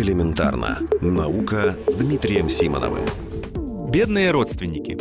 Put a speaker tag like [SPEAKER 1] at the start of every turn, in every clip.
[SPEAKER 1] Элементарно. Наука с Дмитрием Симоновым.
[SPEAKER 2] Бедные родственники.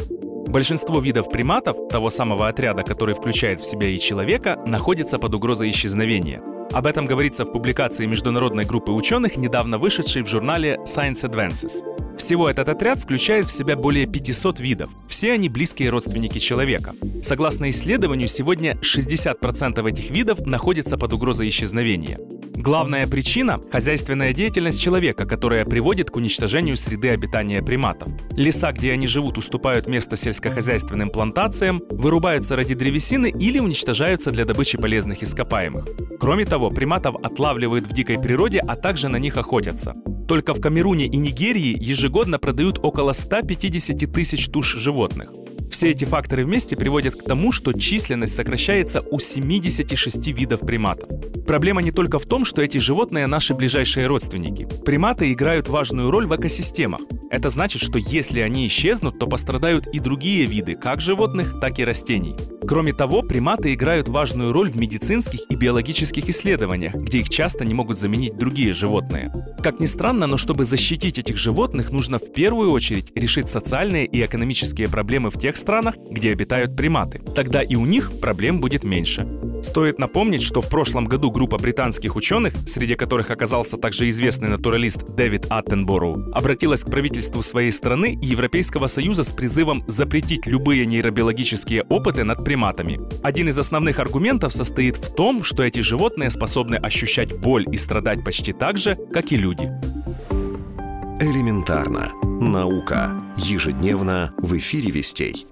[SPEAKER 2] Большинство видов приматов, того самого отряда, который включает в себя и человека, находится под угрозой исчезновения. Об этом говорится в публикации международной группы ученых, недавно вышедшей в журнале Science Advances. Всего этот отряд включает в себя более 500 видов. Все они близкие родственники человека. Согласно исследованию, сегодня 60% этих видов находятся под угрозой исчезновения. Главная причина – хозяйственная деятельность человека, которая приводит к уничтожению среды обитания приматов. Леса, где они живут, уступают место сельскохозяйственным плантациям, вырубаются ради древесины или уничтожаются для добычи полезных ископаемых. Кроме того, приматов отлавливают в дикой природе, а также на них охотятся. Только в Камеруне и Нигерии ежегодно продают около 150 тысяч туш животных. Все эти факторы вместе приводят к тому, что численность сокращается у 76 видов приматов. Проблема не только в том, что эти животные наши ближайшие родственники. Приматы играют важную роль в экосистемах. Это значит, что если они исчезнут, то пострадают и другие виды, как животных, так и растений. Кроме того, приматы играют важную роль в медицинских и биологических исследованиях, где их часто не могут заменить другие животные. Как ни странно, но чтобы защитить этих животных, нужно в первую очередь решить социальные и экономические проблемы в тех странах, где обитают приматы. Тогда и у них проблем будет меньше. Стоит напомнить, что в прошлом году группа британских ученых, среди которых оказался также известный натуралист Дэвид Аттенбороу, обратилась к правительству своей страны и Европейского Союза с призывом запретить любые нейробиологические опыты над приматами. Один из основных аргументов состоит в том, что эти животные способны ощущать боль и страдать почти так же, как и люди.
[SPEAKER 1] Элементарно. Наука. Ежедневно в эфире «Вестей».